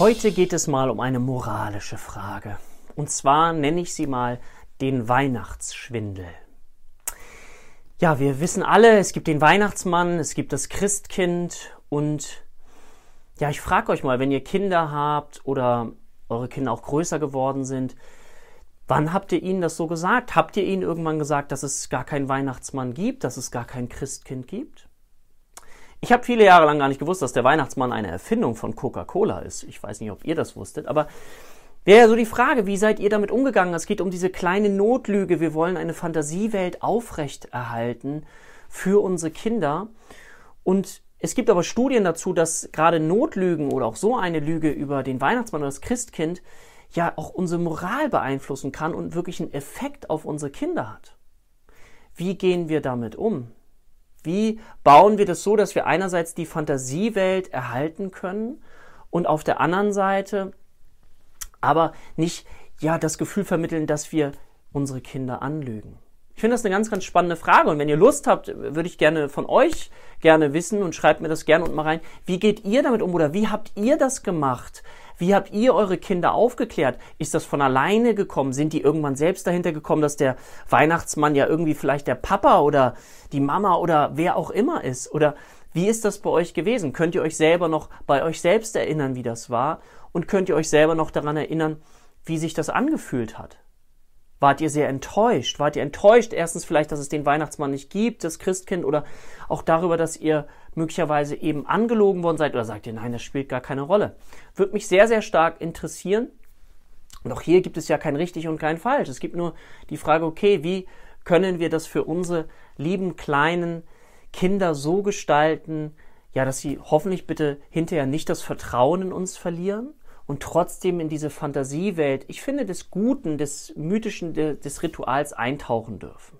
Heute geht es mal um eine moralische Frage. Und zwar nenne ich sie mal den Weihnachtsschwindel. Ja, wir wissen alle, es gibt den Weihnachtsmann, es gibt das Christkind und ja, ich frage euch mal, wenn ihr Kinder habt oder eure Kinder auch größer geworden sind, wann habt ihr ihnen das so gesagt? Habt ihr ihnen irgendwann gesagt, dass es gar keinen Weihnachtsmann gibt, dass es gar kein Christkind gibt? Ich habe viele Jahre lang gar nicht gewusst, dass der Weihnachtsmann eine Erfindung von Coca-Cola ist. Ich weiß nicht, ob ihr das wusstet, aber wäre ja so die Frage, wie seid ihr damit umgegangen? Es geht um diese kleine Notlüge. Wir wollen eine Fantasiewelt aufrechterhalten für unsere Kinder. Und es gibt aber Studien dazu, dass gerade Notlügen oder auch so eine Lüge über den Weihnachtsmann oder das Christkind ja auch unsere Moral beeinflussen kann und wirklich einen Effekt auf unsere Kinder hat. Wie gehen wir damit um? Wie bauen wir das so, dass wir einerseits die Fantasiewelt erhalten können und auf der anderen Seite aber nicht ja das Gefühl vermitteln, dass wir unsere Kinder anlügen? Ich finde das eine ganz, ganz spannende Frage. Und wenn ihr Lust habt, würde ich gerne von euch gerne wissen und schreibt mir das gerne unten mal rein. Wie geht ihr damit um oder wie habt ihr das gemacht? Wie habt ihr eure Kinder aufgeklärt? Ist das von alleine gekommen? Sind die irgendwann selbst dahinter gekommen, dass der Weihnachtsmann ja irgendwie vielleicht der Papa oder die Mama oder wer auch immer ist? Oder wie ist das bei euch gewesen? Könnt ihr euch selber noch bei euch selbst erinnern, wie das war? Und könnt ihr euch selber noch daran erinnern, wie sich das angefühlt hat? Wart ihr sehr enttäuscht? Wart ihr enttäuscht erstens vielleicht, dass es den Weihnachtsmann nicht gibt, das Christkind, oder auch darüber, dass ihr möglicherweise eben angelogen worden seid, oder sagt ihr, nein, das spielt gar keine Rolle? Würde mich sehr, sehr stark interessieren. Und auch hier gibt es ja kein richtig und kein falsch. Es gibt nur die Frage, okay, wie können wir das für unsere lieben kleinen Kinder so gestalten, ja, dass sie hoffentlich bitte hinterher nicht das Vertrauen in uns verlieren, und trotzdem in diese Fantasiewelt, ich finde, des Guten, des Mythischen, des Rituals eintauchen dürfen.